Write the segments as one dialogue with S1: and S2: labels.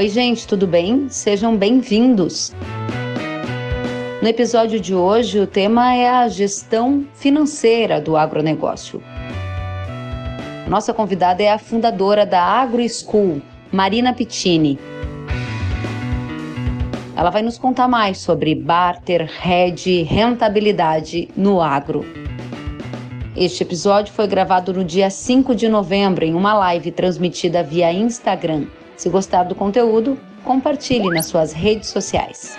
S1: Oi, gente, tudo bem? Sejam bem-vindos. No episódio de hoje, o tema é a gestão financeira do agronegócio. Nossa convidada é a fundadora da Agro School, Marina Pittini. Ela vai nos contar mais sobre barter, hedge, rentabilidade no agro. Este episódio foi gravado no dia 5 de novembro em uma live transmitida via Instagram. Se gostar do conteúdo, compartilhe nas suas redes sociais.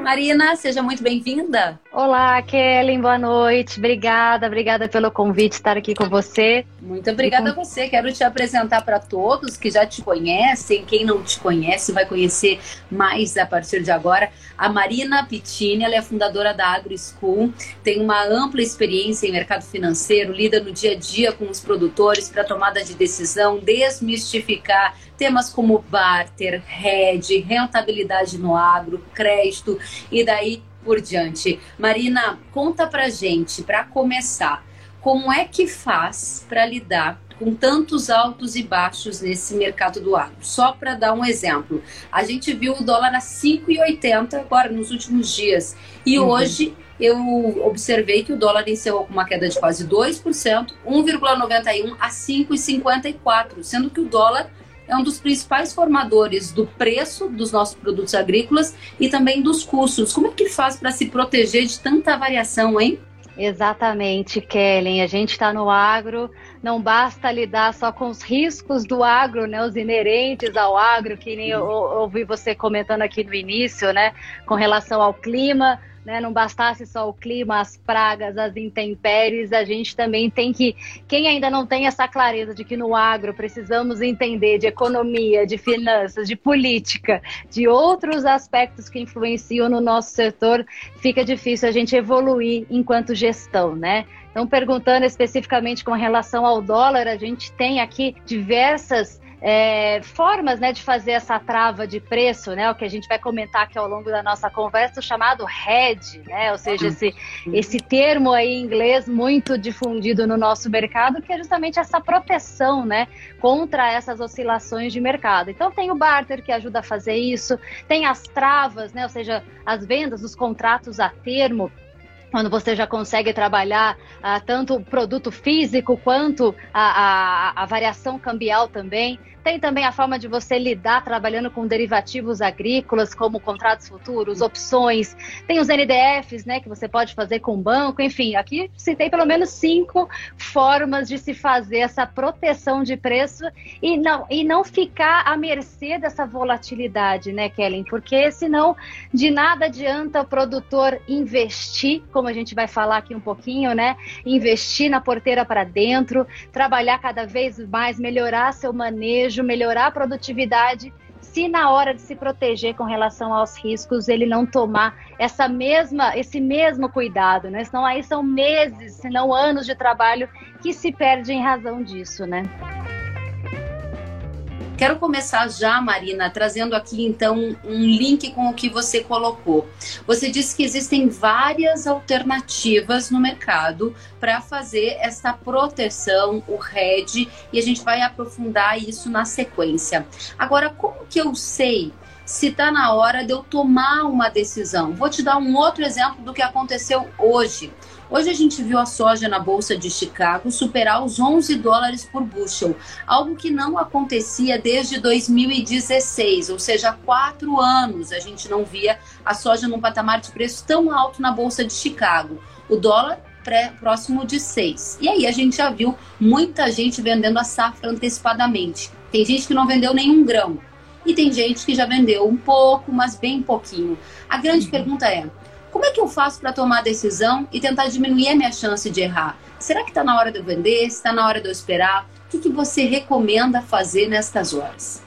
S1: Marina, seja muito bem-vinda.
S2: Olá, Kellen, boa noite. Obrigada, obrigada pelo convite estar aqui com você.
S1: Muito obrigada a você. Quero te apresentar para todos que já te conhecem. Quem não te conhece vai conhecer mais a partir de agora. A Marina Pittini, ela é fundadora da Agro School, tem uma ampla experiência em mercado financeiro, lida no dia a dia com os produtores para tomada de decisão, desmistificar temas como barter, hedge, rentabilidade no agro, crédito e daí por diante. Marina, conta pra gente, para começar, como é que faz para lidar com tantos altos e baixos nesse mercado do agro? Só para dar um exemplo, a gente viu o dólar a 5,80 agora nos últimos dias e uhum. hoje eu observei que o dólar encerrou com uma queda de quase 2%, 1,91 a 5,54, sendo que o dólar é um dos principais formadores do preço dos nossos produtos agrícolas e também dos custos. Como é que faz para se proteger de tanta variação, hein?
S2: Exatamente, Kellen. A gente está no agro, não basta lidar só com os riscos do agro, né? Os inerentes ao agro, que nem eu, ouvi você comentando aqui no início, né? Com relação ao clima, né? Não bastasse só o clima, as pragas, as intempéries, a gente também tem que. Quem ainda não tem essa clareza de que no agro precisamos entender de economia, de finanças, de política, de outros aspectos que influenciam no nosso setor, fica difícil a gente evoluir enquanto gestão, né? Então, perguntando especificamente com relação ao dólar, a gente tem aqui diversas é, formas né, de fazer essa trava de preço, né, o que a gente vai comentar aqui ao longo da nossa conversa, o chamado hedge, né, ou seja, esse, esse termo aí em inglês muito difundido no nosso mercado, que é justamente essa proteção né, contra essas oscilações de mercado. Então tem o barter que ajuda a fazer isso, tem as travas, né, ou seja, as vendas, os contratos a termo quando você já consegue trabalhar ah, tanto o produto físico quanto a, a, a, variação cambial também. Tem também a forma de você lidar trabalhando com derivativos agrícolas, como contratos futuros, opções. Tem os NDFs, né, que você pode fazer com o banco. Enfim, aqui citei pelo menos cinco formas de se fazer essa proteção de preço e não, e não ficar à mercê dessa volatilidade, né, Kellen? Porque senão de nada adianta o produtor investir, como a gente vai falar aqui um pouquinho, né? Investir na porteira para dentro, trabalhar cada vez mais, melhorar seu manejo melhorar a produtividade, se na hora de se proteger com relação aos riscos ele não tomar essa mesma, esse mesmo cuidado, né? Senão aí são meses, se não anos de trabalho que se perde em razão disso, né?
S1: Quero começar já, Marina, trazendo aqui então um link com o que você colocou. Você disse que existem várias alternativas no mercado para fazer essa proteção, o RED, e a gente vai aprofundar isso na sequência. Agora, como que eu sei se está na hora de eu tomar uma decisão? Vou te dar um outro exemplo do que aconteceu hoje. Hoje a gente viu a soja na Bolsa de Chicago superar os 11 dólares por bushel, algo que não acontecia desde 2016, ou seja, há quatro anos a gente não via a soja num patamar de preço tão alto na Bolsa de Chicago. O dólar pré, próximo de 6. E aí a gente já viu muita gente vendendo a safra antecipadamente. Tem gente que não vendeu nenhum grão. E tem gente que já vendeu um pouco, mas bem pouquinho. A grande uhum. pergunta é: como é que eu faço para tomar a decisão e tentar diminuir a minha chance de errar? Será que está na hora de eu vender? Está na hora de eu esperar? O que, que você recomenda fazer nestas horas?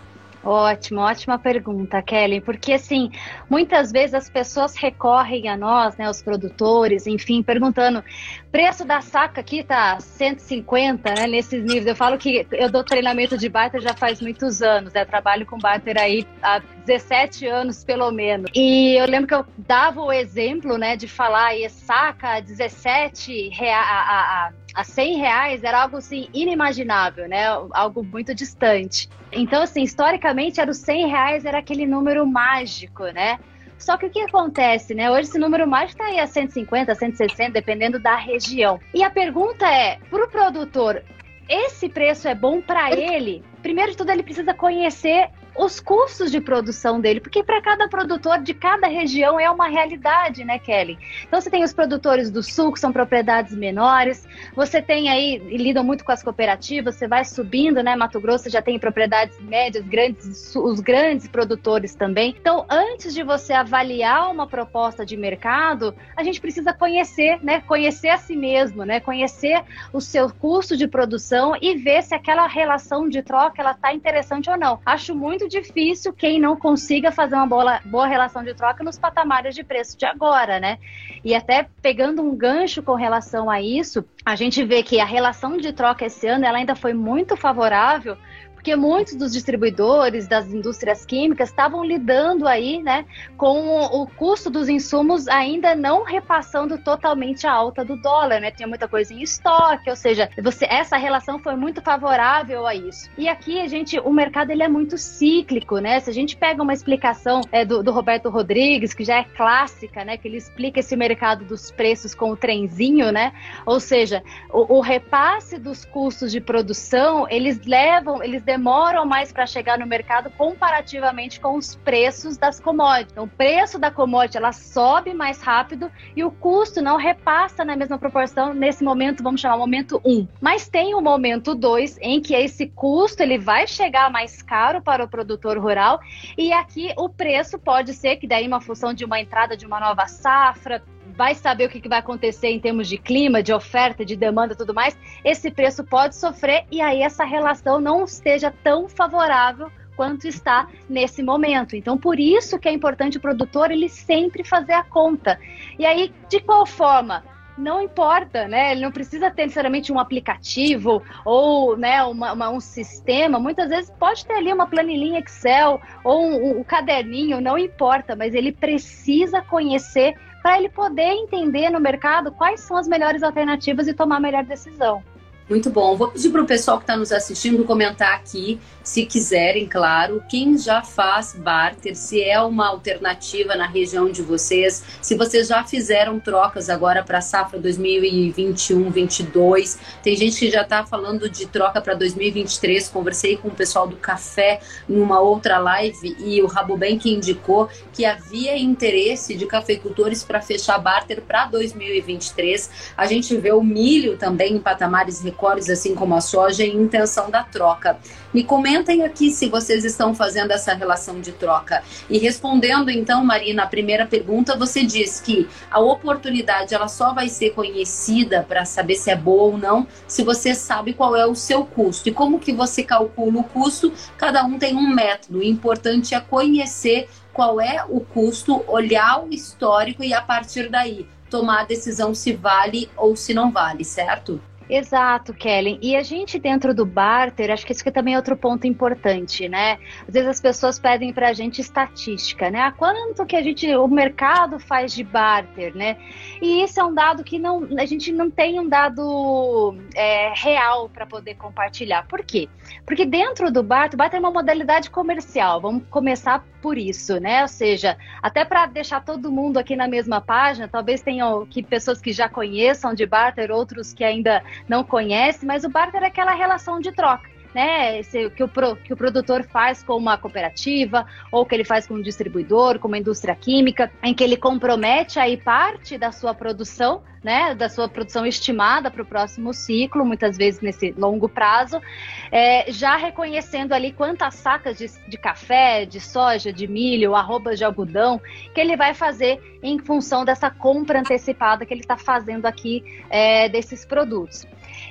S2: Ótimo, ótima pergunta, Kelly, porque assim, muitas vezes as pessoas recorrem a nós, né, os produtores, enfim, perguntando, preço da saca aqui tá 150, né, nesses níveis. Eu falo que eu dou treinamento de barter já faz muitos anos, né, trabalho com barter aí há 17 anos pelo menos. E eu lembro que eu dava o exemplo, né, de falar aí saca 17 reais, a, a, a 100 reais era algo assim inimaginável, né, algo muito distante. Então, assim, historicamente, era os 100 reais era aquele número mágico, né? Só que o que acontece, né? Hoje esse número mágico está aí a 150, 160, dependendo da região. E a pergunta é, para o produtor, esse preço é bom para ele? Primeiro de tudo, ele precisa conhecer os custos de produção dele, porque para cada produtor de cada região é uma realidade, né, Kelly? Então você tem os produtores do sul, que são propriedades menores, você tem aí, lidam muito com as cooperativas, você vai subindo, né? Mato Grosso já tem propriedades médias, grandes, os grandes produtores também. Então, antes de você avaliar uma proposta de mercado, a gente precisa conhecer, né? Conhecer a si mesmo, né? Conhecer o seu custo de produção e ver se aquela relação de troca ela tá interessante ou não. Acho muito muito difícil quem não consiga fazer uma boa, boa relação de troca nos patamares de preço de agora, né? E até pegando um gancho com relação a isso, a gente vê que a relação de troca esse ano ela ainda foi muito favorável porque muitos dos distribuidores das indústrias químicas estavam lidando aí, né, com o custo dos insumos ainda não repassando totalmente a alta do dólar, né? Tinha muita coisa em estoque, ou seja, você essa relação foi muito favorável a isso. E aqui a gente, o mercado ele é muito cíclico, né? Se a gente pega uma explicação é, do, do Roberto Rodrigues, que já é clássica, né, que ele explica esse mercado dos preços com o trenzinho, né? Ou seja, o, o repasse dos custos de produção, eles levam, eles demoram mais para chegar no mercado comparativamente com os preços das commodities. Então, o preço da commodity ela sobe mais rápido e o custo não repassa na mesma proporção nesse momento, vamos chamar momento 1. Um. Mas tem o momento 2 em que esse custo ele vai chegar mais caro para o produtor rural e aqui o preço pode ser que daí uma função de uma entrada de uma nova safra, vai saber o que, vai acontecer em termos de clima, de oferta, de demanda e tudo mais, esse preço pode sofrer e aí essa relação não esteja tão favorável quanto está nesse momento. Então, por isso que é importante o produtor ele sempre fazer a conta. E aí, de qual forma? não importa, né? Ele não precisa ter necessariamente um aplicativo ou né, uma, uma, um sistema. Muitas vezes pode ter ali uma planilhinha Excel ou um, um caderninho, não importa, mas ele precisa conhecer para ele poder entender no mercado quais são as melhores alternativas e tomar a melhor decisão.
S1: Muito bom. Vou pedir para o pessoal que está nos assistindo comentar aqui, se quiserem, claro, quem já faz barter, se é uma alternativa na região de vocês, se vocês já fizeram trocas agora para a safra 2021-22. Tem gente que já está falando de troca para 2023. Conversei com o pessoal do café em uma outra live e o Rabobank indicou que havia interesse de cafeicultores para fechar barter para 2023. A gente vê o milho também em patamares recordes, assim como a soja, em intenção da troca. Me comentem aqui se vocês estão fazendo essa relação de troca. E respondendo então, Marina, a primeira pergunta, você diz que a oportunidade ela só vai ser conhecida para saber se é boa ou não, se você sabe qual é o seu custo. E como que você calcula o custo? Cada um tem um método. O importante é conhecer qual é o custo, olhar o histórico e a partir daí tomar a decisão se vale ou se não vale, certo?
S2: Exato, Kellen. E a gente dentro do barter, acho que isso que também é outro ponto importante, né? Às vezes as pessoas pedem para a gente estatística, né? A quanto que a gente, o mercado faz de barter, né? E isso é um dado que não, a gente não tem um dado é, real para poder compartilhar. Por quê? Porque dentro do barter, o barter é uma modalidade comercial. Vamos começar por isso, né? Ou seja, até para deixar todo mundo aqui na mesma página, talvez tenham que pessoas que já conheçam de barter, outros que ainda não conhecem, mas o barter é aquela relação de troca né, esse, que, o, que o produtor faz com uma cooperativa, ou que ele faz com um distribuidor, com uma indústria química, em que ele compromete aí parte da sua produção, né, da sua produção estimada para o próximo ciclo, muitas vezes nesse longo prazo, é, já reconhecendo ali quantas sacas de, de café, de soja, de milho, arrobas de algodão, que ele vai fazer em função dessa compra antecipada que ele está fazendo aqui é, desses produtos.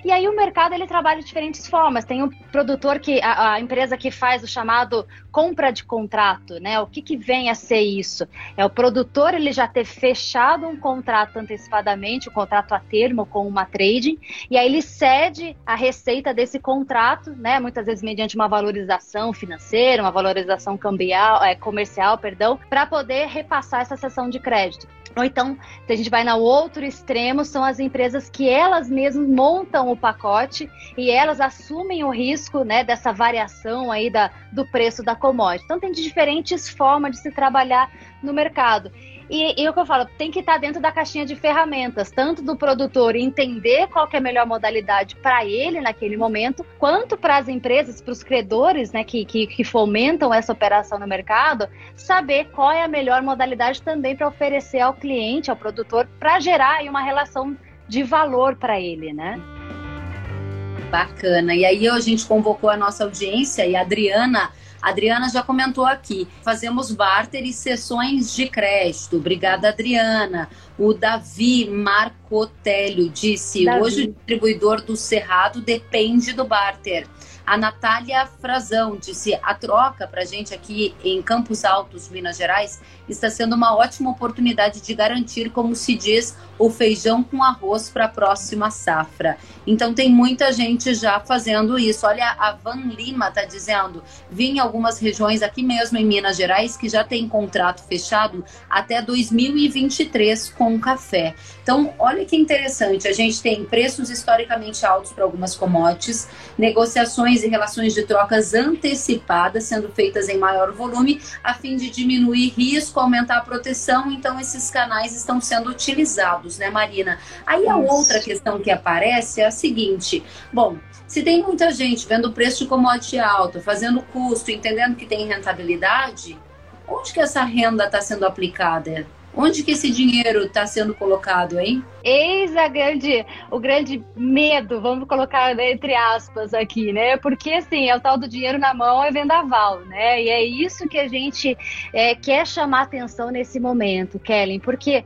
S2: E aí o mercado ele trabalha de diferentes formas. Tem o produtor que a, a empresa que faz o chamado compra de contrato, né? O que, que vem a ser isso? É o produtor ele já ter fechado um contrato antecipadamente, o um contrato a termo com uma trading, e aí ele cede a receita desse contrato, né? Muitas vezes mediante uma valorização financeira, uma valorização cambial, é, comercial, perdão, para poder repassar essa sessão de crédito. Ou então, se a gente vai no outro extremo, são as empresas que elas mesmas montam o pacote e elas assumem o risco né, dessa variação aí da, do preço da commodity. Então, tem diferentes formas de se trabalhar no mercado. E, e o que eu falo, tem que estar dentro da caixinha de ferramentas, tanto do produtor entender qual é a melhor modalidade para ele naquele momento, quanto para as empresas, para os credores né, que, que, que, fomentam essa operação no mercado, saber qual é a melhor modalidade também para oferecer ao cliente, ao produtor, para gerar aí, uma relação de valor para ele, né?
S1: Bacana. E aí a gente convocou a nossa audiência e a Adriana a Adriana já comentou aqui. Fazemos barter e sessões de crédito. Obrigada, Adriana. O Davi Marcotélio disse: Davi. hoje o distribuidor do Cerrado depende do barter. A Natália Frazão disse: a troca para a gente aqui em Campos Altos, Minas Gerais, está sendo uma ótima oportunidade de garantir, como se diz, o feijão com arroz para a próxima safra. Então tem muita gente já fazendo isso. Olha, a Van Lima está dizendo: vi em algumas regiões aqui mesmo em Minas Gerais que já tem contrato fechado até 2023 com café. Então, olha que interessante, a gente tem preços historicamente altos para algumas commodities, negociações e relações de trocas antecipadas sendo feitas em maior volume, a fim de diminuir risco, aumentar a proteção. Então, esses canais estão sendo utilizados, né, Marina? Aí a outra questão que aparece é a seguinte: bom, se tem muita gente vendo o preço de commodity alto, fazendo custo, entendendo que tem rentabilidade, onde que essa renda está sendo aplicada? Onde que esse dinheiro está sendo colocado, hein?
S2: Eis a grande, o grande medo, vamos colocar entre aspas aqui, né? Porque assim, é o tal do dinheiro na mão é vendaval, né? E é isso que a gente é, quer chamar atenção nesse momento, Kellen, porque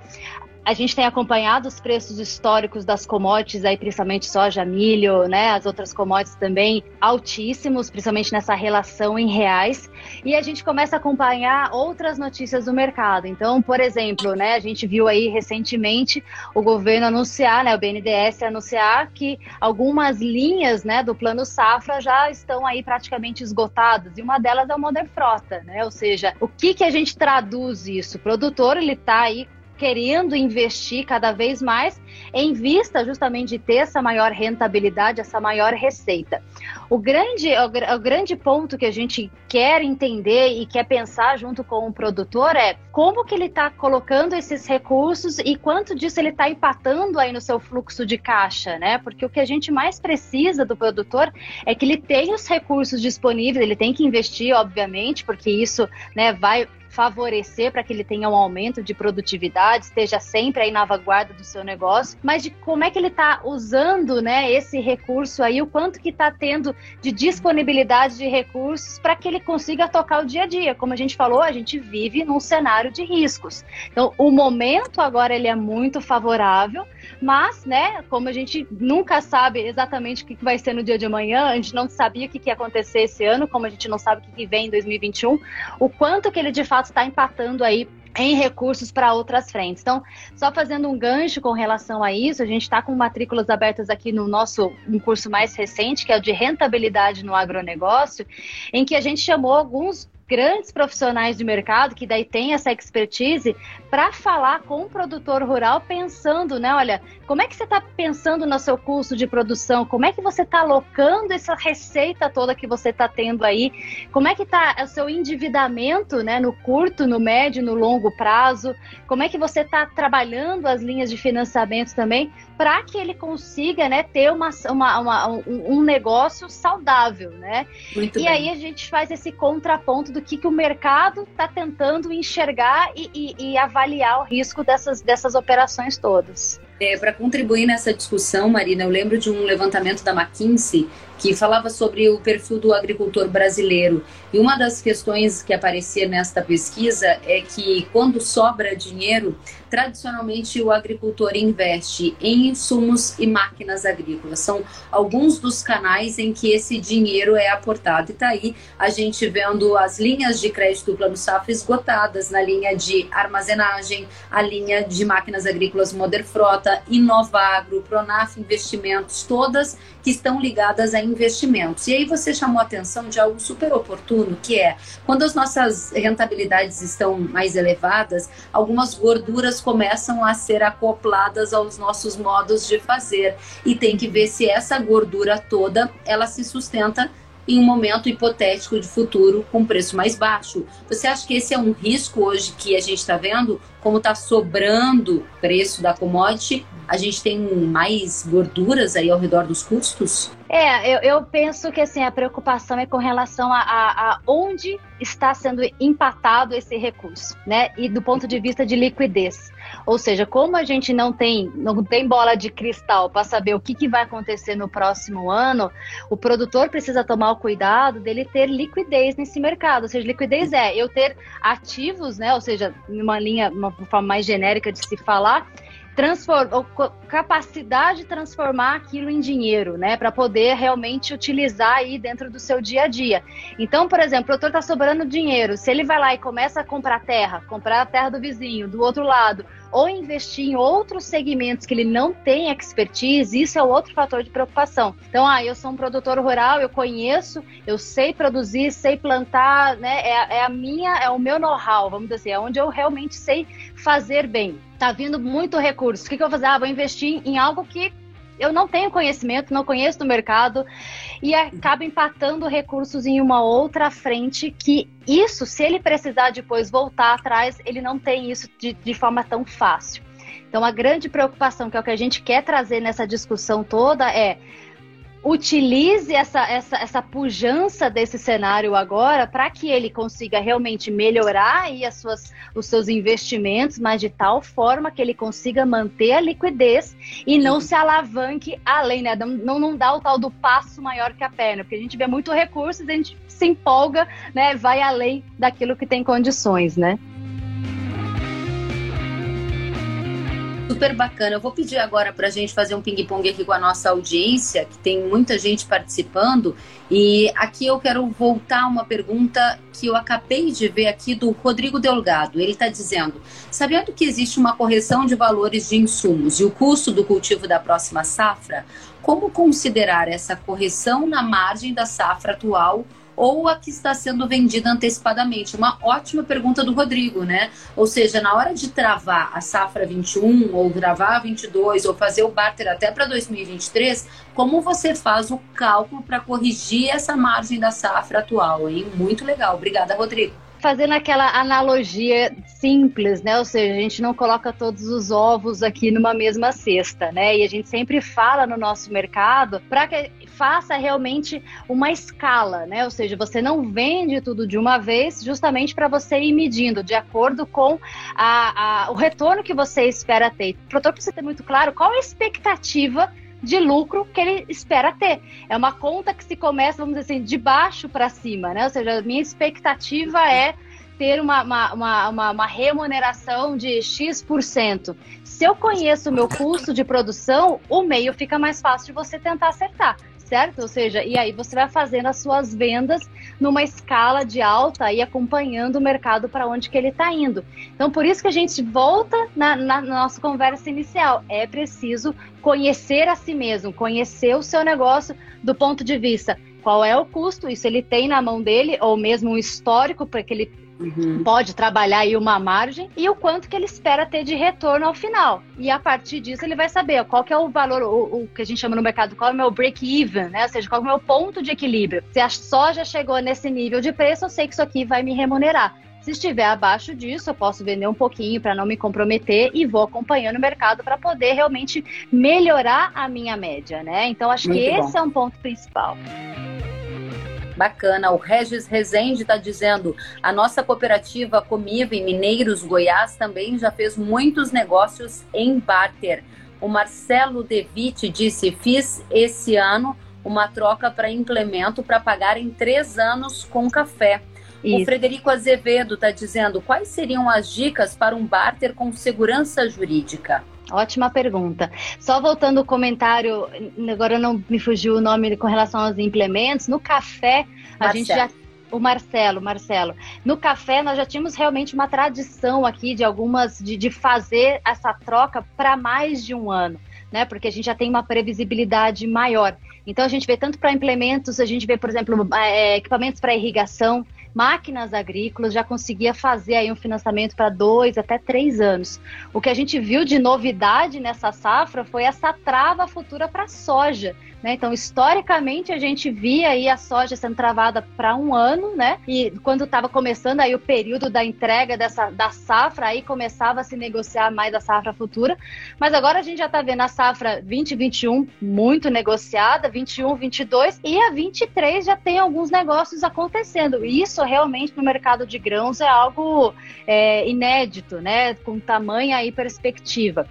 S2: a gente tem acompanhado os preços históricos das commodities, aí, principalmente soja, milho, né? As outras commodities também altíssimos, principalmente nessa relação em reais. E a gente começa a acompanhar outras notícias do mercado. Então, por exemplo, né, a gente viu aí recentemente o governo anunciar, né, o BNDES anunciar que algumas linhas né, do plano safra já estão aí praticamente esgotadas. E uma delas é o Modern Frota, né? Ou seja, o que, que a gente traduz isso? O produtor ele está aí querendo investir cada vez mais em vista justamente de ter essa maior rentabilidade, essa maior receita. O grande, o, o grande ponto que a gente quer entender e quer pensar junto com o produtor é como que ele está colocando esses recursos e quanto disso ele está empatando aí no seu fluxo de caixa, né? Porque o que a gente mais precisa do produtor é que ele tenha os recursos disponíveis, ele tem que investir, obviamente, porque isso né, vai favorecer para que ele tenha um aumento de produtividade, esteja sempre aí na vanguarda do seu negócio, mas de como é que ele está usando, né, esse recurso aí, o quanto que está tendo de disponibilidade de recursos para que ele consiga tocar o dia a dia. Como a gente falou, a gente vive num cenário de riscos. Então, o momento agora ele é muito favorável, mas, né, como a gente nunca sabe exatamente o que vai ser no dia de amanhã, a gente não sabia o que ia acontecer esse ano, como a gente não sabe o que vem em 2021, o quanto que ele de fato está empatando aí em recursos para outras frentes. Então, só fazendo um gancho com relação a isso, a gente está com matrículas abertas aqui no nosso um curso mais recente, que é o de rentabilidade no agronegócio, em que a gente chamou alguns grandes profissionais de mercado que daí tem essa expertise para falar com o produtor rural pensando, né? Olha, como é que você está pensando no seu custo de produção? Como é que você está alocando essa receita toda que você está tendo aí? Como é que está o seu endividamento, né? No curto, no médio, no longo prazo? Como é que você está trabalhando as linhas de financiamento também para que ele consiga, né? Ter uma, uma, uma um, um, negócio saudável, né? Muito e bem. aí a gente faz esse contraponto do que, que o mercado está tentando enxergar e, e, e, avaliar o risco dessas, dessas operações todas.
S1: É, Para contribuir nessa discussão, Marina, eu lembro de um levantamento da McKinsey que falava sobre o perfil do agricultor brasileiro. E uma das questões que aparecia nesta pesquisa é que quando sobra dinheiro, tradicionalmente o agricultor investe em insumos e máquinas agrícolas. São alguns dos canais em que esse dinheiro é aportado. E está aí a gente vendo as linhas de crédito do Plano Safra esgotadas na linha de armazenagem, a linha de máquinas agrícolas Moder Frota, Inovagro, Pronaf Investimentos, todas que estão ligadas a investimentos. E aí você chamou a atenção de algo super oportuno, que é quando as nossas rentabilidades estão mais elevadas, algumas gorduras começam a ser acopladas aos nossos modos de fazer e tem que ver se essa gordura toda ela se sustenta em um momento hipotético de futuro com preço mais baixo. Você acha que esse é um risco hoje que a gente está vendo? Como está sobrando preço da commodity, a gente tem mais gorduras aí ao redor dos custos?
S2: É, eu, eu penso que assim, a preocupação é com relação a, a, a, onde está sendo empatado esse recurso, né? E do ponto de vista de liquidez. Ou seja, como a gente não tem, não tem bola de cristal para saber o que, que vai acontecer no próximo ano, o produtor precisa tomar o cuidado dele ter liquidez nesse mercado. Ou seja, liquidez é eu ter ativos, né? Ou seja, uma linha, uma forma mais genérica de se falar, transform, capacidade de transformar aquilo em dinheiro, né, para poder realmente utilizar aí dentro do seu dia a dia. Então, por exemplo, o produtor está sobrando dinheiro, se ele vai lá e começa a comprar terra, comprar a terra do vizinho, do outro lado, ou investir em outros segmentos que ele não tem expertise, isso é outro fator de preocupação. Então, ah, eu sou um produtor rural, eu conheço, eu sei produzir, sei plantar, né? É, é a minha, é o meu know-how, vamos dizer assim, é onde eu realmente sei fazer bem. Tá vindo muito recurso. O que, que eu vou fazer? Ah, vou investir em algo que eu não tenho conhecimento, não conheço do mercado e acaba empatando recursos em uma outra frente que isso, se ele precisar depois voltar atrás, ele não tem isso de, de forma tão fácil. Então, a grande preocupação, que é o que a gente quer trazer nessa discussão toda, é utilize essa, essa, essa pujança desse cenário agora para que ele consiga realmente melhorar aí as suas, os seus investimentos, mas de tal forma que ele consiga manter a liquidez e não se alavanque além, né? Não, não dá o tal do passo maior que a perna, porque a gente vê muito recurso e a gente se empolga, né? Vai além daquilo que tem condições, né?
S1: Super bacana. Eu vou pedir agora para a gente fazer um ping-pong aqui com a nossa audiência, que tem muita gente participando. E aqui eu quero voltar uma pergunta que eu acabei de ver aqui do Rodrigo Delgado. Ele está dizendo: sabendo que existe uma correção de valores de insumos e o custo do cultivo da próxima safra, como considerar essa correção na margem da safra atual ou a que está sendo vendida antecipadamente? Uma ótima pergunta do Rodrigo, né? Ou seja, na hora de travar a safra 21 ou travar a 22 ou fazer o barter até para 2023, como você faz o cálculo para corrigir essa margem da safra atual, hein? Muito legal. Obrigada, Rodrigo
S2: fazendo aquela analogia simples, né? Ou seja, a gente não coloca todos os ovos aqui numa mesma cesta, né? E a gente sempre fala no nosso mercado para que faça realmente uma escala, né? Ou seja, você não vende tudo de uma vez, justamente para você ir medindo de acordo com a, a, o retorno que você espera ter. Produtor precisa ter muito claro qual a expectativa de lucro que ele espera ter. É uma conta que se começa, vamos dizer assim, de baixo para cima, né? Ou seja, a minha expectativa é ter uma, uma, uma, uma, remuneração de X%. Se eu conheço o meu custo de produção, o meio fica mais fácil de você tentar acertar certo? Ou seja, e aí você vai fazendo as suas vendas numa escala de alta e acompanhando o mercado para onde que ele está indo. Então, por isso que a gente volta na, na, nossa conversa inicial. É preciso conhecer a si mesmo, conhecer o seu negócio do ponto de vista qual é o custo, isso ele tem na mão dele, ou mesmo um histórico para que ele Uhum. Pode trabalhar aí uma margem e o quanto que ele espera ter de retorno ao final. E a partir disso ele vai saber qual que é o valor, o, o que a gente chama no mercado, qual é o meu break-even, né? Ou seja, qual é o meu ponto de equilíbrio. Se a soja chegou nesse nível de preço, eu sei que isso aqui vai me remunerar. Se estiver abaixo disso, eu posso vender um pouquinho para não me comprometer e vou acompanhando o mercado para poder realmente melhorar a minha média, né? Então acho Muito que bom. esse é um ponto principal.
S1: Bacana. O Regis Rezende está dizendo: a nossa cooperativa Comiva em Mineiros, Goiás, também já fez muitos negócios em barter. O Marcelo Devitt disse: fiz esse ano uma troca para implemento para pagar em três anos com café. Isso. O Frederico Azevedo está dizendo: quais seriam as dicas para um barter com segurança jurídica?
S2: Ótima pergunta. Só voltando ao comentário, agora não me fugiu o nome com relação aos implementos. No café, a Marcelo. gente já o Marcelo, Marcelo. No café, nós já tínhamos realmente uma tradição aqui de algumas, de, de fazer essa troca para mais de um ano, né? Porque a gente já tem uma previsibilidade maior. Então, a gente vê tanto para implementos, a gente vê, por exemplo, é, equipamentos para irrigação, máquinas agrícolas, já conseguia fazer aí um financiamento para dois até três anos. O que a gente viu de novidade nessa safra foi essa trava futura para soja. Né? Então, historicamente, a gente via aí a soja sendo travada para um ano, né? E quando estava começando aí o período da entrega dessa, da safra, aí começava a se negociar mais a safra futura. Mas agora a gente já está vendo a safra 2021 muito negociada, 21, 22 e a 23 já tem alguns negócios acontecendo. Isso realmente no mercado de grãos é algo é, inédito, né? Com tamanha e perspectiva.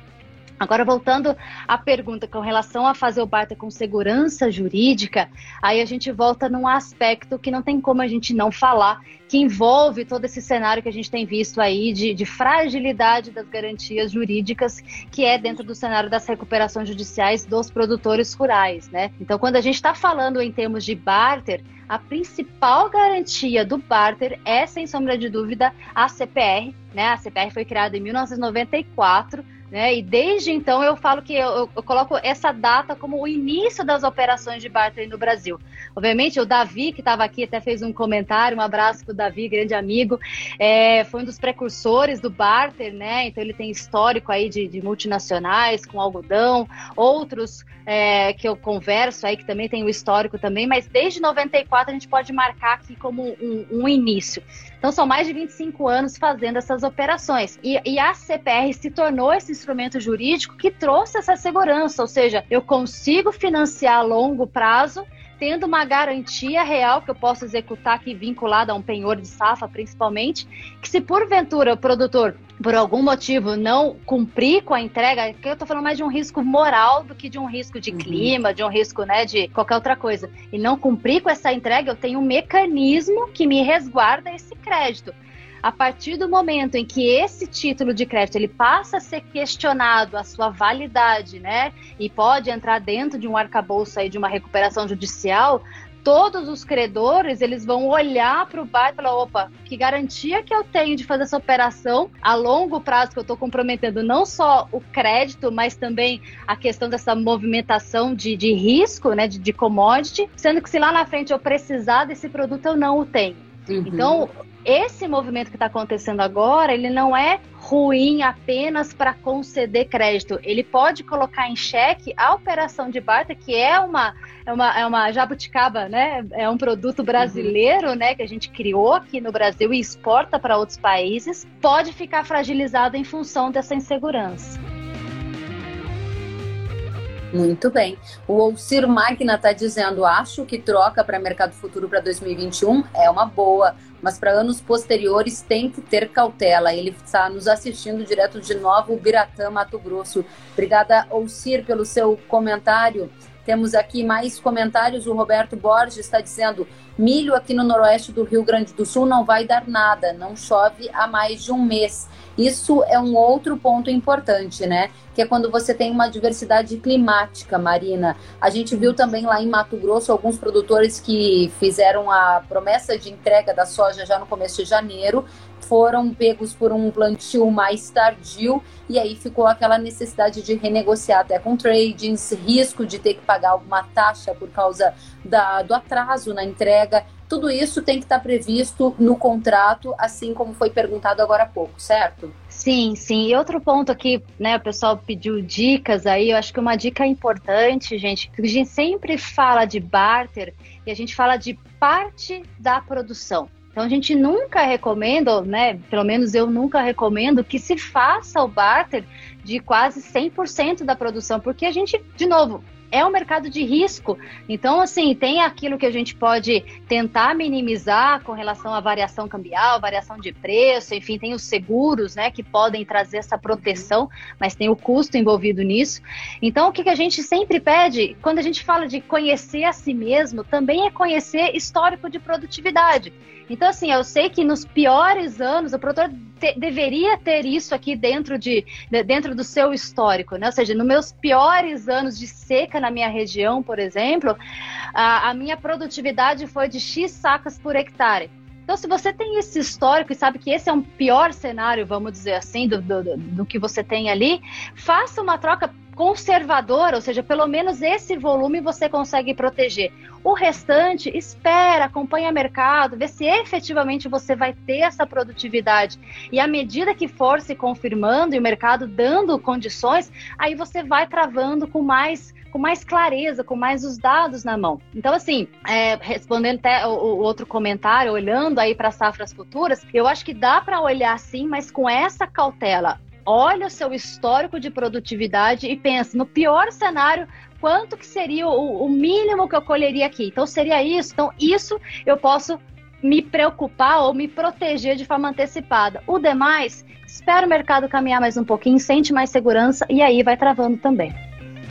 S2: Agora, voltando à pergunta com relação a fazer o barter com segurança jurídica, aí a gente volta num aspecto que não tem como a gente não falar, que envolve todo esse cenário que a gente tem visto aí de, de fragilidade das garantias jurídicas, que é dentro do cenário das recuperações judiciais dos produtores rurais, né? Então, quando a gente está falando em termos de barter, a principal garantia do barter é, sem sombra de dúvida, a CPR, né? A CPR foi criada em 1994 né? E desde então eu falo que eu, eu, coloco essa data como o início das operações de barter no Brasil. Obviamente, o Davi, que estava aqui, até fez um comentário, um abraço para o Davi, grande amigo, é, foi um dos precursores do barter, né? Então ele tem histórico aí de, de multinacionais com algodão, outros é, que eu converso aí que também tem o histórico também, mas desde 94 a gente pode marcar aqui como um, um início. Então são mais de 25 anos fazendo essas operações. E, e a CPR se tornou esse instrumento jurídico que trouxe essa segurança, ou seja, eu consigo financiar a longo prazo tendo uma garantia real que eu posso executar aqui vinculada a um penhor de safra, principalmente, que se porventura o produtor por algum motivo não cumprir com a entrega, que eu estou falando mais de um risco moral do que de um risco de uhum. clima, de um risco, né, de qualquer outra coisa. E não cumprir com essa entrega, eu tenho um mecanismo que me resguarda esse crédito. A partir do momento em que esse título de crédito ele passa a ser questionado a sua validade, né, e pode entrar dentro de um arcabouço aí de uma recuperação judicial, todos os credores eles vão olhar para o bar e falar: opa, que garantia que eu tenho de fazer essa operação a longo prazo que eu estou comprometendo não só o crédito, mas também a questão dessa movimentação de, de risco, né, de, de commodity, sendo que se lá na frente eu precisar desse produto eu não o tenho. Uhum. Então, esse movimento que está acontecendo agora, ele não é ruim apenas para conceder crédito. Ele pode colocar em xeque a operação de barter, que é uma, é uma, é uma jabuticaba, né? É um produto brasileiro, uhum. né? Que a gente criou aqui no Brasil e exporta para outros países. Pode ficar fragilizado em função dessa insegurança.
S1: Muito bem. O Alcir Magna está dizendo: acho que troca para mercado futuro para 2021 é uma boa, mas para anos posteriores tem que ter cautela. Ele está nos assistindo direto de Novo Biratã, Mato Grosso. Obrigada, Alcir, pelo seu comentário. Temos aqui mais comentários. O Roberto Borges está dizendo: milho aqui no noroeste do Rio Grande do Sul não vai dar nada, não chove há mais de um mês. Isso é um outro ponto importante, né? Que é quando você tem uma diversidade climática, Marina. A gente viu também lá em Mato Grosso alguns produtores que fizeram a promessa de entrega da soja já no começo de janeiro foram pegos por um plantio mais tardio e aí ficou aquela necessidade de renegociar até com tradings, risco de ter que pagar alguma taxa por causa da, do atraso na entrega. Tudo isso tem que estar previsto no contrato, assim como foi perguntado agora há pouco, certo?
S2: Sim, sim. E outro ponto aqui, né, o pessoal pediu dicas aí, eu acho que uma dica importante, gente, que a gente sempre fala de barter e a gente fala de parte da produção. Então a gente nunca recomenda, né, pelo menos eu nunca recomendo que se faça o barter de quase 100% da produção, porque a gente, de novo, é um mercado de risco. Então, assim, tem aquilo que a gente pode tentar minimizar com relação à variação cambial, variação de preço, enfim, tem os seguros, né, que podem trazer essa proteção, mas tem o custo envolvido nisso. Então, o que, que a gente sempre pede, quando a gente fala de conhecer a si mesmo, também é conhecer histórico de produtividade. Então, assim, eu sei que nos piores anos, o produtor te, deveria ter isso aqui dentro, de, de, dentro do seu histórico, né? Ou seja, nos meus piores anos de seca na minha região, por exemplo, a, a minha produtividade foi de X sacas por hectare. Então, se você tem esse histórico e sabe que esse é um pior cenário, vamos dizer assim, do, do, do que você tem ali, faça uma troca conservadora, ou seja, pelo menos esse volume você consegue proteger. O restante, espera, acompanha o mercado, vê se efetivamente você vai ter essa produtividade. E à medida que for se confirmando e o mercado dando condições, aí você vai travando com mais com mais clareza, com mais os dados na mão. Então, assim, é, respondendo até o, o, outro comentário, olhando aí para safras futuras, eu acho que dá para olhar sim, mas com essa cautela olha o seu histórico de produtividade e pensa, no pior cenário, quanto que seria o, o, mínimo que eu colheria aqui? Então seria isso. Então isso eu posso me preocupar ou me proteger de forma antecipada. O demais, espera o mercado caminhar mais um pouquinho, sente mais segurança e aí vai travando também.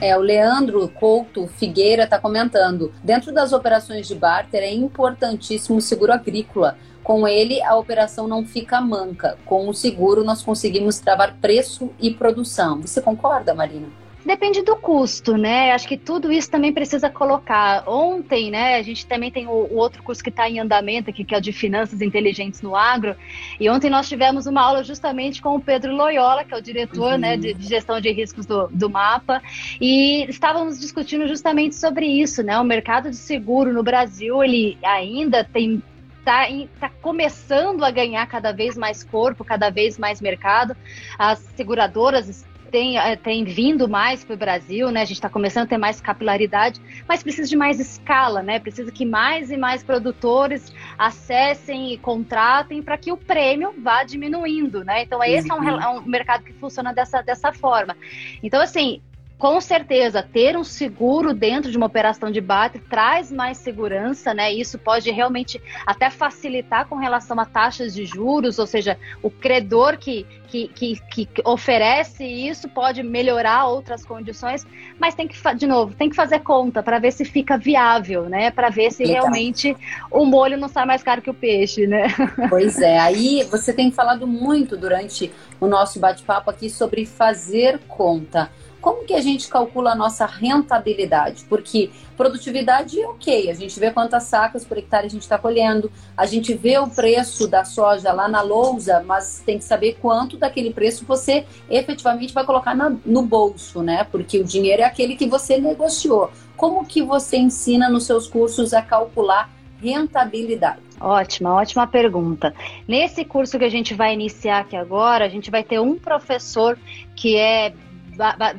S1: É, o Leandro Couto Figueira está comentando. Dentro das operações de barter é importantíssimo o seguro agrícola com ele, a operação não fica manca. Com o seguro, nós conseguimos travar preço e produção. Você concorda, Marina?
S2: Depende do custo, né? Acho que tudo isso também precisa colocar. Ontem, né, a gente também tem o, o outro curso que está em andamento aqui, que é o de Finanças Inteligentes no Agro. E ontem nós tivemos uma aula justamente com o Pedro Loyola, que é o diretor uhum. né, de, de, gestão de riscos do, do MAPA. E estávamos discutindo justamente sobre isso, né? O mercado de seguro no Brasil, ele ainda tem está tá começando a ganhar cada vez mais corpo, cada vez mais mercado. As seguradoras têm, eh, têm vindo mais para o Brasil, né? A gente está começando a ter mais capilaridade, mas precisa de mais escala, né? Precisa que mais e mais produtores acessem e contratem para que o prêmio vá diminuindo, né? Então, esse uhum. é, um, é um mercado que funciona dessa, dessa forma. Então, assim, com certeza, ter um seguro dentro de uma operação de bate traz mais segurança, né? Isso pode realmente até facilitar com relação a taxas de juros, ou seja, o credor que, que, que, que oferece isso pode melhorar outras condições, mas tem que, de novo, tem que fazer conta para ver se fica viável, né? Para ver se Legal. realmente o molho não sai mais caro que o peixe, né?
S1: Pois é, aí você tem falado muito durante o nosso bate-papo aqui sobre fazer conta como que a gente calcula a nossa rentabilidade? Porque produtividade, ok, a gente vê quantas sacas por hectare a gente está colhendo, a gente vê o preço da soja lá na lousa, mas tem que saber quanto daquele preço você efetivamente vai colocar na, no bolso, né? Porque o dinheiro é aquele que você negociou. Como que você ensina nos seus cursos a calcular rentabilidade?
S2: Ótima, ótima pergunta. Nesse curso que a gente vai iniciar aqui agora, a gente vai ter um professor que é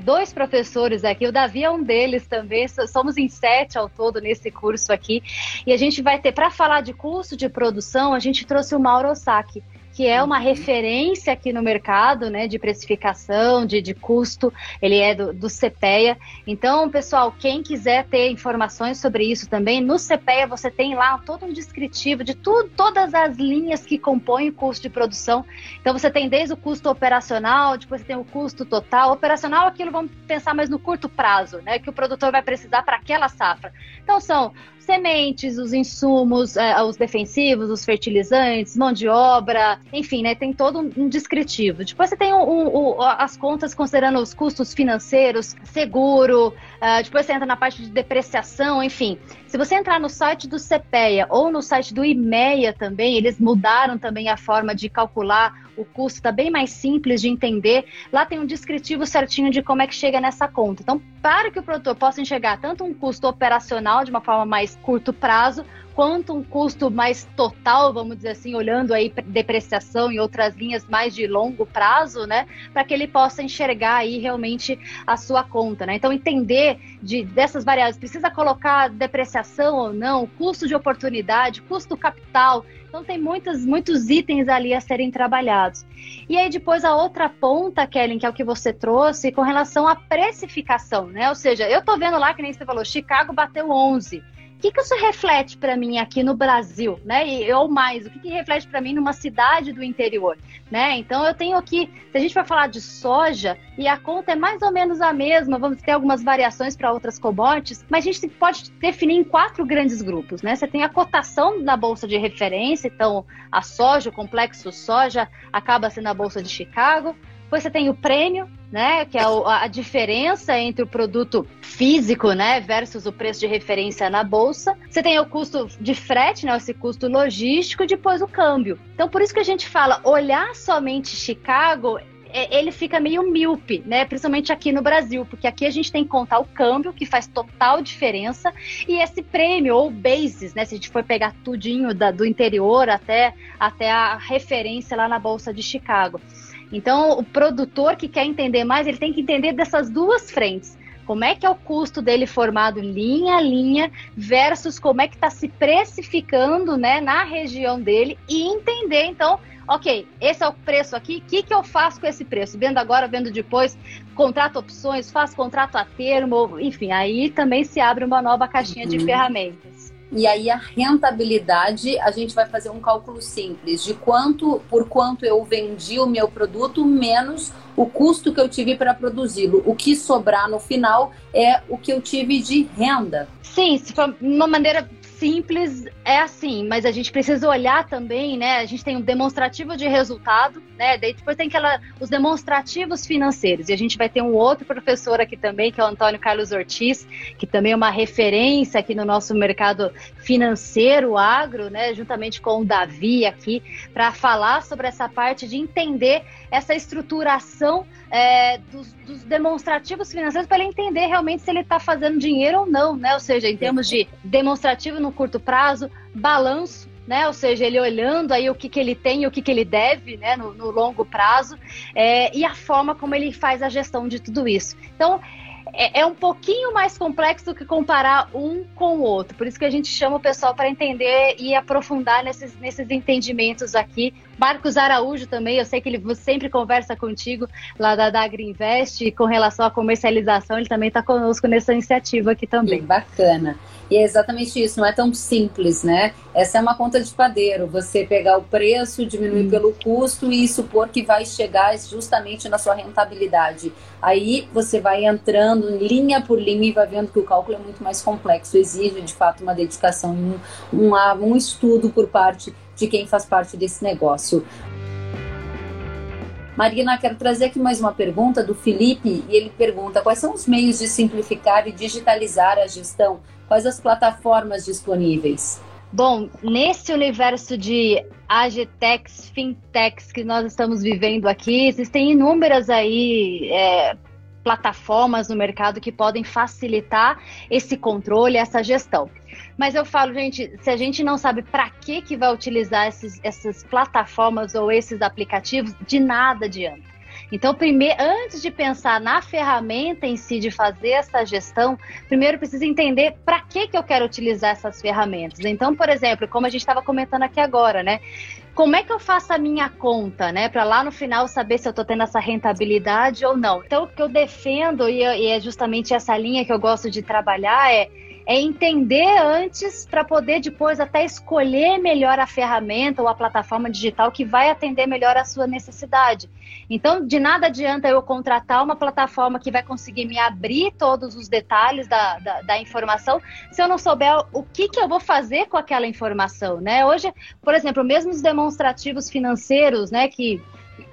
S2: dois professores aqui, o Davi é um deles também, somos em sete ao todo nesse curso aqui, e a gente vai ter, para falar de curso de produção, a gente trouxe o Mauro Osaki, que é uma uhum. referência aqui no mercado, né, de precificação, de, de custo, ele é do, do CPEA. Então, pessoal, quem quiser ter informações sobre isso também, no CPEA você tem lá todo um descritivo de tudo, todas as linhas que compõem o custo de produção. Então, você tem desde o custo operacional, depois você tem o custo total. Operacional, aquilo vamos pensar mais no curto prazo, né, que o produtor vai precisar para aquela safra. Então, são sementes, os insumos, é, os defensivos, os fertilizantes, mão de obra, enfim, né? Tem todo um descritivo. Depois você tem o, o, as contas considerando os custos financeiros, seguro, uh, depois você entra na parte de depreciação, enfim. Se você entrar no site do CPEA ou no site do IMEA também, eles mudaram também a forma de calcular o custo está bem mais simples de entender. Lá tem um descritivo certinho de como é que chega nessa conta. Então, para que o produtor possa enxergar tanto um custo operacional de uma forma mais curto prazo, quanto um custo mais total, vamos dizer assim, olhando aí depreciação e outras linhas mais de longo prazo, né, para que ele possa enxergar aí realmente a sua conta, né? Então entender de dessas variáveis, precisa colocar depreciação ou não, custo de oportunidade, custo capital, Então tem muitos, muitos itens ali a serem trabalhados. E aí depois a outra ponta, Kellen, que é o que você trouxe, com relação à precificação, né? Ou seja, eu tô vendo lá, que nem você falou, Chicago bateu 11. O que, que isso reflete para mim aqui no Brasil, né? E, ou mais, o que, que reflete para mim numa cidade do interior, né? Então eu tenho aqui, se a gente for falar de soja, e a conta é mais ou menos a mesma, vamos ter algumas variações para outras commodities, mas a gente pode definir em quatro grandes grupos, né? Você tem a cotação na bolsa de referência, então a soja, o complexo soja, acaba sendo a bolsa de Chicago. Depois você tem o prêmio, né, que é a diferença entre o produto físico, né, versus o preço de referência na bolsa. Você tem o custo de frete, né, esse custo logístico, e depois o câmbio. Então, por isso que a gente fala, olhar somente Chicago é, ele fica meio míope, né? Principalmente aqui no Brasil, porque aqui a gente tem que contar o câmbio, que faz total diferença, e esse prêmio, ou bases, né? Se a gente for pegar tudinho da, do interior até, até a referência lá na Bolsa de Chicago. Então, o produtor que quer entender mais, ele tem que entender dessas duas frentes. Como é que é o custo dele formado linha a linha versus como é que está se precificando né, na região dele e entender, então, ok, esse é o preço aqui, o que, que eu faço com esse preço? Vendo agora, vendo depois, contrato opções, faço contrato a termo, enfim, aí também se abre uma nova caixinha uhum. de ferramentas.
S1: E aí a rentabilidade, a gente vai fazer um cálculo simples de quanto por quanto eu vendi o meu produto menos o custo que eu tive para produzi-lo. O que sobrar no final é o que eu tive de renda.
S2: Sim, se for uma maneira simples é assim, mas a gente precisa olhar também, né? A gente tem um demonstrativo de resultado, né? Daí depois tem aquela, os demonstrativos financeiros. E a gente vai ter um outro professor aqui também, que é o Antônio Carlos Ortiz, que também é uma referência aqui no nosso mercado financeiro, agro, né? Juntamente com o Davi aqui, para falar sobre essa parte de entender essa estruturação é, dos, dos, demonstrativos financeiros para ele entender realmente se ele está fazendo dinheiro ou não, né? Ou seja, em termos de demonstrativo no curto prazo, balanço, né? Ou seja, ele olhando aí o que, que ele tem e o que, que ele deve, né? No, no longo prazo, é, e a forma como ele faz a gestão de tudo isso. Então, é, é, um pouquinho mais complexo do que comparar um com o outro. Por isso que a gente chama o pessoal para entender e aprofundar nesses, nesses entendimentos aqui. Marcos Araújo também, eu sei que ele sempre conversa contigo lá da, da Agriinvest com relação à comercialização, ele também está conosco nessa iniciativa aqui também.
S1: Bacana. E é exatamente isso, não é tão simples, né? Essa é uma conta de padeiro, você pegar o preço, diminuir hum. pelo custo e supor que vai chegar justamente na sua rentabilidade. Aí você vai entrando linha por linha e vai vendo que o cálculo é muito mais complexo, exige de fato uma dedicação, um, um, um estudo por parte de quem faz parte desse negócio. Marina, quero trazer aqui mais uma pergunta do Felipe, e ele pergunta: quais são os meios de simplificar e digitalizar a gestão Quais as plataformas disponíveis?
S2: Bom, nesse universo de agitex, fintechs que nós estamos vivendo aqui, existem inúmeras aí é, plataformas no mercado que podem facilitar esse controle, essa gestão. Mas eu falo, gente, se a gente não sabe para que que vai utilizar esses, essas plataformas ou esses aplicativos, de nada adianta. Então, primeiro, antes de pensar na ferramenta em si de fazer essa gestão, primeiro precisa entender para que, que eu quero utilizar essas ferramentas. Então, por exemplo, como a gente estava comentando aqui agora, né? Como é que eu faço a minha conta, né? Para lá no final saber se eu estou tendo essa rentabilidade ou não. Então, o que eu defendo, e é justamente essa linha que eu gosto de trabalhar, é é entender antes para poder depois até escolher melhor a ferramenta ou a plataforma digital que vai atender melhor a sua necessidade. Então, de nada adianta eu contratar uma plataforma que vai conseguir me abrir todos os detalhes da, da, da informação se eu não souber o que, que eu vou fazer com aquela informação, né? Hoje, por exemplo, mesmo os demonstrativos financeiros, né, que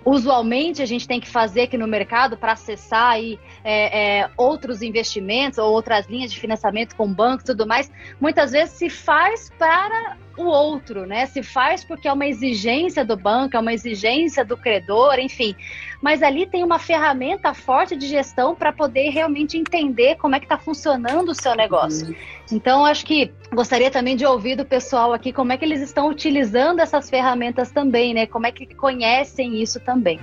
S2: usualmente a gente tem que fazer aqui no mercado para acessar aí, é, é, outros investimentos ou outras linhas de financiamento com banco e tudo mais, muitas vezes se faz para o outro, né? Se faz porque é uma exigência do banco, é uma exigência do credor, enfim. Mas ali tem uma ferramenta forte de gestão para poder realmente entender como é que está funcionando o seu negócio. Então, acho que gostaria também de ouvir do pessoal aqui como é que eles estão utilizando essas ferramentas também, né? Como é que conhecem isso também.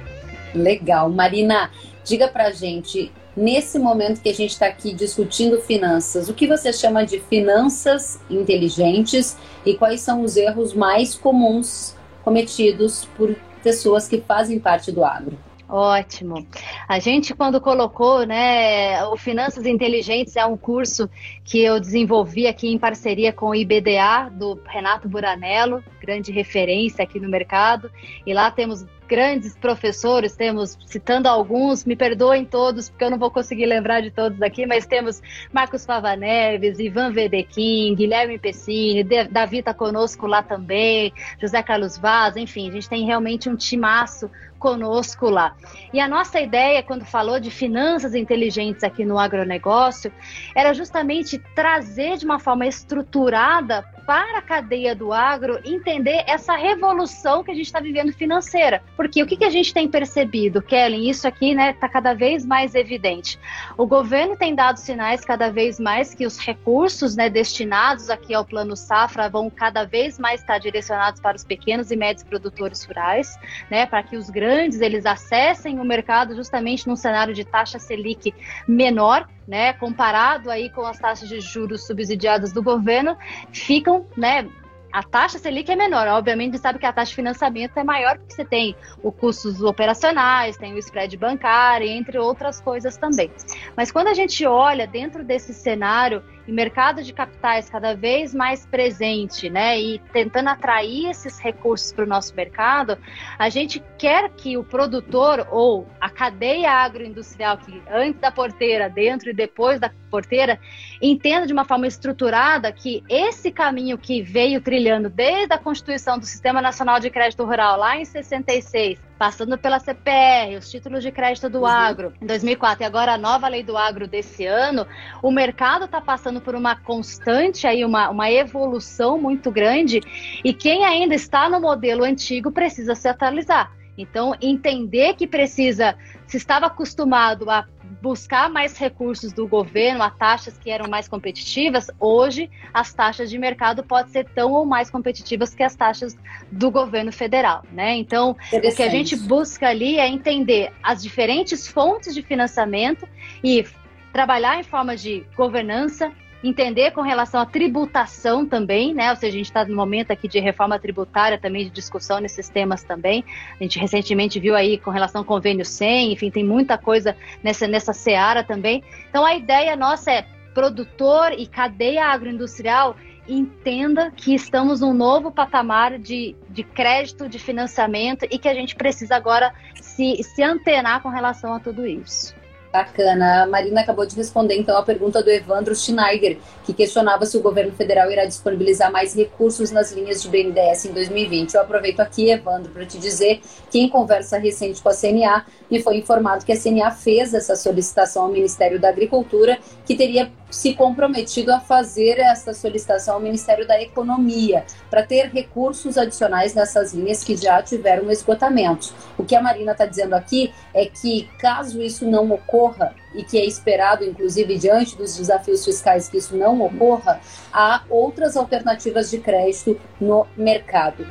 S1: Legal. Marina, diga pra gente, nesse momento que a gente está aqui discutindo finanças, o que você chama de finanças inteligentes e quais são os erros mais comuns cometidos por pessoas que fazem parte do agro?
S2: Ótimo. A gente, quando colocou, né, o Finanças Inteligentes é um curso que eu desenvolvi aqui em parceria com o IBDA, do Renato Buranello, grande referência aqui no mercado. E lá temos grandes professores, temos, citando alguns, me perdoem todos, porque eu não vou conseguir lembrar de todos aqui, mas temos Marcos Fava Neves, Ivan Vedequim, Guilherme Pessini, Davi está conosco lá também, José Carlos Vaz, enfim, a gente tem realmente um timaço conosco lá. E a nossa ideia, quando falou de finanças inteligentes aqui no agronegócio, era justamente trazer de uma forma estruturada para a cadeia do agro entender essa revolução que a gente está vivendo financeira. Porque o que, que a gente tem percebido, Kellen? Isso aqui está né, tá cada vez mais evidente. O governo tem dado sinais cada vez mais que os recursos né, destinados aqui ao Plano Safra vão cada vez mais estar direcionados para os pequenos e médios produtores rurais, né, para que os grandes eles acessem o mercado justamente num cenário de taxa Selic menor né, comparado aí com as taxas de juros subsidiadas do governo, ficam, né, a taxa Selic é menor. Obviamente, sabe que a taxa de financiamento é maior porque você tem os custos operacionais, tem o spread bancário, entre outras coisas também. Mas quando a gente olha dentro desse cenário mercado de capitais cada vez mais presente, né, e tentando atrair esses recursos para o nosso mercado, a gente quer que o produtor ou a cadeia agroindustrial, que antes da porteira, dentro e depois da porteira, entenda de uma forma estruturada que esse caminho que veio trilhando desde a constituição do Sistema Nacional de Crédito Rural lá em 66, passando pela CPR, os títulos de crédito do uhum. agro em 2004 e agora a nova lei do agro desse ano, o mercado está passando por uma constante aí uma, uma evolução muito grande e quem ainda está no modelo antigo precisa se atualizar. Então, entender que precisa, se estava acostumado a buscar mais recursos do governo a taxas que eram mais competitivas, hoje as taxas de mercado podem ser tão ou mais competitivas que as taxas do governo federal, né? Então, o que a gente busca ali é entender as diferentes fontes de financiamento e trabalhar em forma de governança, entender com relação à tributação também, né? Ou seja, a gente está no momento aqui de reforma tributária também, de discussão nesses temas também. A gente recentemente viu aí com relação ao convênio 100, enfim, tem muita coisa nessa, nessa seara também. Então, a ideia nossa é produtor e cadeia agroindustrial entenda que estamos num novo patamar de, de crédito, de financiamento e que a gente precisa agora se, se antenar com relação a tudo isso.
S1: Bacana. A Marina acabou de responder então a pergunta do Evandro Schneider, que questionava se o governo federal irá disponibilizar mais recursos nas linhas de BNDES em 2020. Eu aproveito aqui, Evandro, para te dizer que em conversa recente com a CNA, me foi informado que a CNA fez essa solicitação ao Ministério da Agricultura, que teria se comprometido a fazer essa solicitação ao Ministério da Economia, para ter recursos adicionais nessas linhas que já tiveram esgotamento. O que a Marina está dizendo aqui é que, caso isso não ocorra, e que é esperado, inclusive, diante dos desafios fiscais, que isso não ocorra, há outras alternativas de crédito no mercado.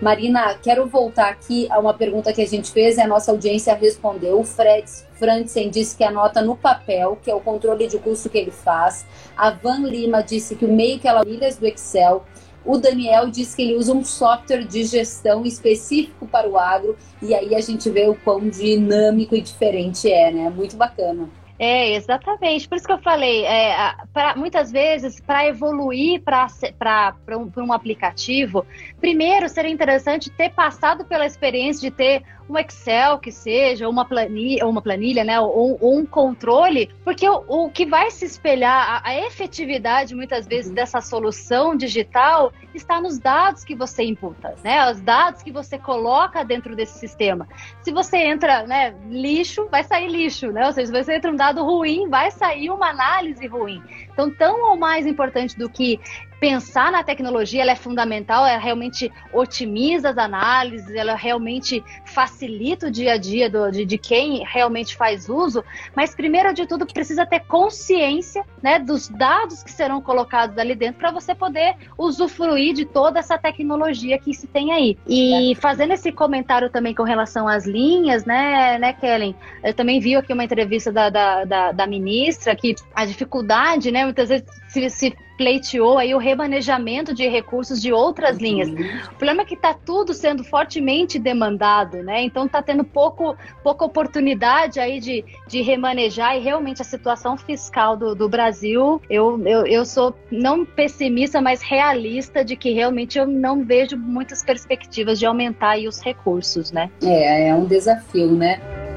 S1: Marina, quero voltar aqui a uma pergunta que a gente fez e a nossa audiência respondeu. O Fred Frantzen disse que anota no papel, que é o controle de custo que ele faz. A Van Lima disse que o meio que ela milhas do Excel. O Daniel disse que ele usa um software de gestão específico para o agro. E aí a gente vê o quão dinâmico e diferente é, né? Muito bacana.
S2: É, exatamente. Por isso que eu falei, é, pra, muitas vezes, para evoluir para um, um aplicativo, primeiro seria interessante ter passado pela experiência de ter um Excel que seja, uma planilha, uma planilha, né, ou, ou um controle, porque o, o, que vai se espelhar, a, a efetividade muitas vezes uhum. dessa solução digital está nos dados que você imputa, né, os dados que você coloca dentro desse sistema. Se você entra, né, lixo, vai sair lixo, né, ou seja, se você entra um dado ruim, vai sair uma análise ruim. Então, tão ou mais importante do que pensar na tecnologia, ela é fundamental, ela realmente otimiza as análises, ela realmente facilita o dia a dia do, de, de, quem realmente faz uso, mas primeiro de tudo precisa ter consciência né, dos dados que serão colocados ali dentro para você poder usufruir de toda essa tecnologia que se tem aí. E fazendo esse comentário também com relação às linhas, né, né, Kellen? Eu também vi aqui uma entrevista da, da, da, da ministra que a dificuldade, né, muitas vezes se, se pleiteou aí o remanejamento de recursos de outras uhum. linhas. O problema é que está tudo sendo fortemente demandado, né? Então está tendo pouco, pouca oportunidade aí de, de remanejar e realmente a situação fiscal do, do Brasil, eu, eu, eu sou não pessimista, mas realista de que realmente eu não vejo muitas perspectivas de aumentar aí os recursos, né?
S1: É, é um desafio, né?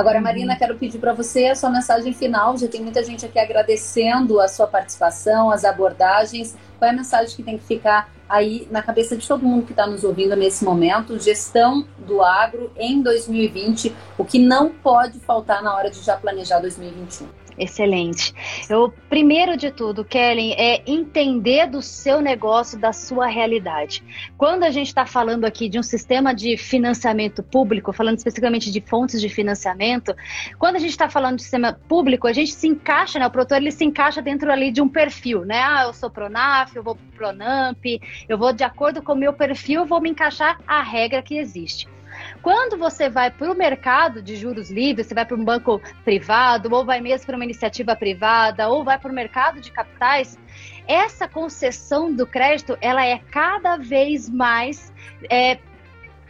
S1: Agora, uhum. Marina, quero pedir para você a sua mensagem final. Já tem muita gente aqui agradecendo a sua participação, as abordagens. Qual é a mensagem que tem que ficar aí na cabeça de todo mundo que está nos ouvindo nesse momento? Gestão do agro em 2020, o que não pode faltar na hora de já planejar 2021.
S2: Excelente. Eu, primeiro de tudo, Kellen, é entender do seu negócio, da sua realidade. Quando a gente está falando aqui de um sistema de financiamento público, falando especificamente de fontes de financiamento, quando a gente está falando de sistema público, a gente se encaixa, né? O produtor ele se encaixa dentro ali de um perfil, né? Ah, eu sou Pronaf, eu vou pro Pronamp, eu vou de acordo com o meu perfil, vou me encaixar a regra que existe. Quando você vai para o mercado de juros livres, você vai para um banco privado, ou vai mesmo para uma iniciativa privada, ou vai para o mercado de capitais, essa concessão do crédito ela é cada vez mais é,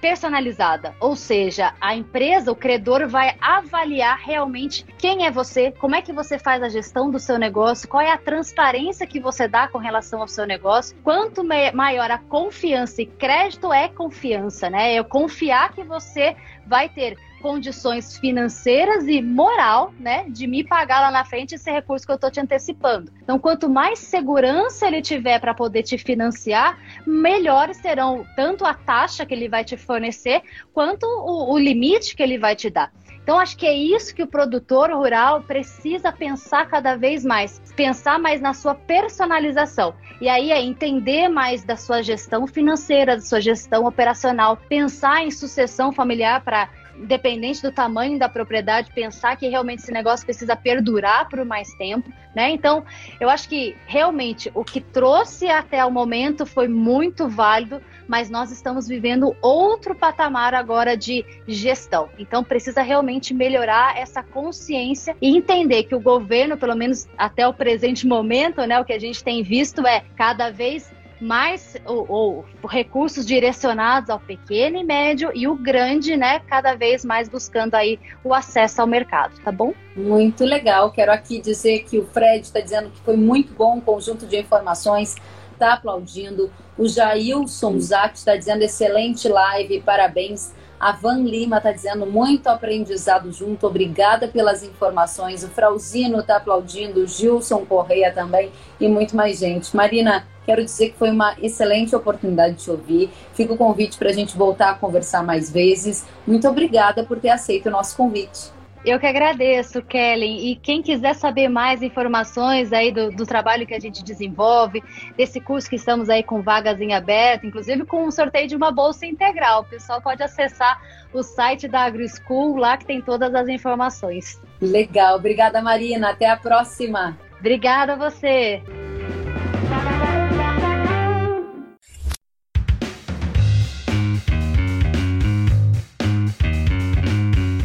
S2: personalizada, ou seja, a empresa, o credor vai avaliar realmente quem é você, como é que você faz a gestão do seu negócio, qual é a transparência que você dá com relação ao seu negócio. Quanto maior a confiança e crédito é confiança, né? É confiar que você vai ter condições financeiras e moral, né, de me pagar lá na frente esse recurso que eu estou te antecipando. Então, quanto mais segurança ele tiver para poder te financiar, melhores serão tanto a taxa que ele vai te fornecer, quanto o, o limite que ele vai te dar. Então, acho que é isso que o produtor rural precisa pensar cada vez mais, pensar mais na sua personalização. E aí é entender mais da sua gestão financeira, da sua gestão operacional, pensar em sucessão familiar para independente do tamanho da propriedade, pensar que realmente esse negócio precisa perdurar por mais tempo, né? Então, eu acho que realmente o que trouxe até o momento foi muito válido, mas nós estamos vivendo outro patamar agora de gestão. Então, precisa realmente melhorar essa consciência e entender que o governo, pelo menos até o presente momento, né, o que a gente tem visto é cada vez mais ou, ou, recursos direcionados ao pequeno e médio e o grande, né, cada vez mais buscando aí o acesso ao mercado, tá bom?
S1: Muito legal. Quero aqui dizer que o Fred está dizendo que foi muito bom o conjunto de informações, está aplaudindo. O Jailson Zac está dizendo excelente live, parabéns. A Van Lima está dizendo muito aprendizado junto, obrigada pelas informações. O Frauzino está aplaudindo, o Gilson Correia também e muito mais gente. Marina, quero dizer que foi uma excelente oportunidade de te ouvir. Fica o convite para a gente voltar a conversar mais vezes. Muito obrigada por ter aceito o nosso convite.
S2: Eu que agradeço, Kellen. E quem quiser saber mais informações aí do, do, trabalho que a gente desenvolve, desse curso que estamos aí com vagas em aberto, inclusive com um sorteio de uma bolsa integral, o pessoal pode acessar o site da AgroSchool, lá que tem todas as informações.
S1: Legal. Obrigada, Marina. Até a próxima.
S2: Obrigada a você.